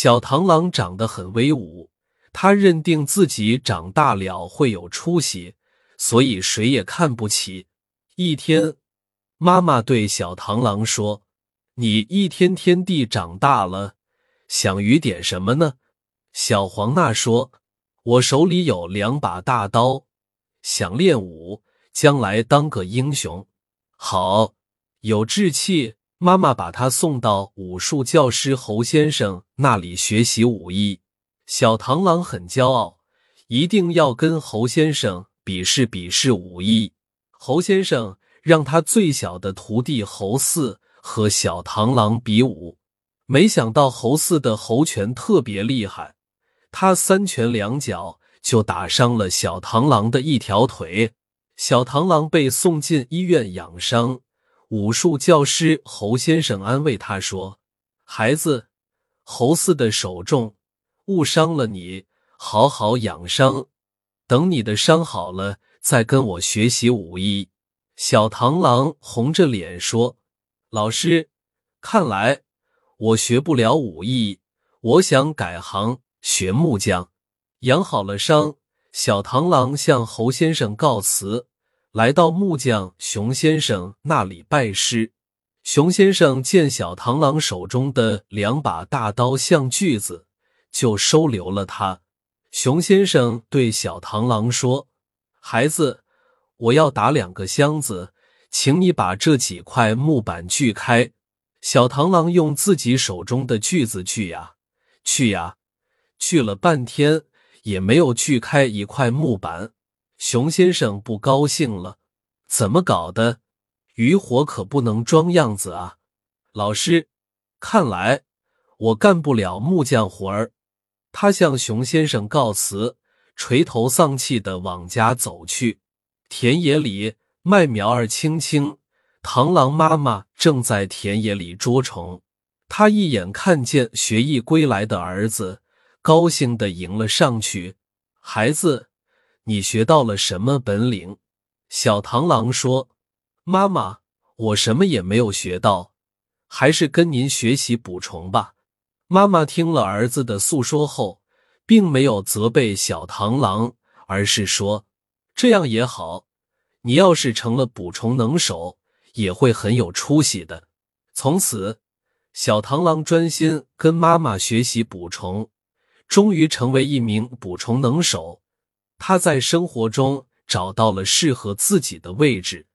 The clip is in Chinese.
小螳螂长得很威武，他认定自己长大了会有出息，所以谁也看不起。一天，妈妈对小螳螂说：“你一天天地长大了，想与点什么呢？”小黄娜说：“我手里有两把大刀，想练武，将来当个英雄。”好，有志气。妈妈把他送到武术教师侯先生那里学习武艺。小螳螂很骄傲，一定要跟侯先生比试比试武艺。侯先生让他最小的徒弟侯四和小螳螂比武，没想到侯四的猴拳特别厉害，他三拳两脚就打伤了小螳螂的一条腿。小螳螂被送进医院养伤。武术教师侯先生安慰他说：“孩子，侯四的手重，误伤了你，好好养伤，等你的伤好了，再跟我学习武艺。”小螳螂红着脸说：“老师，看来我学不了武艺，我想改行学木匠。”养好了伤，小螳螂向侯先生告辞。来到木匠熊先生那里拜师，熊先生见小螳螂手中的两把大刀像锯子，就收留了他。熊先生对小螳螂说：“孩子，我要打两个箱子，请你把这几块木板锯开。”小螳螂用自己手中的锯子锯呀锯呀，锯了半天也没有锯开一块木板。熊先生不高兴了，怎么搞的？渔火可不能装样子啊！老师，看来我干不了木匠活儿。他向熊先生告辞，垂头丧气的往家走去。田野里，麦苗儿青青，螳螂妈妈正在田野里捉虫。他一眼看见学艺归来的儿子，高兴的迎了上去：“孩子。”你学到了什么本领？小螳螂说：“妈妈，我什么也没有学到，还是跟您学习捕虫吧。”妈妈听了儿子的诉说后，并没有责备小螳螂，而是说：“这样也好，你要是成了捕虫能手，也会很有出息的。”从此，小螳螂专心跟妈妈学习捕虫，终于成为一名捕虫能手。他在生活中找到了适合自己的位置。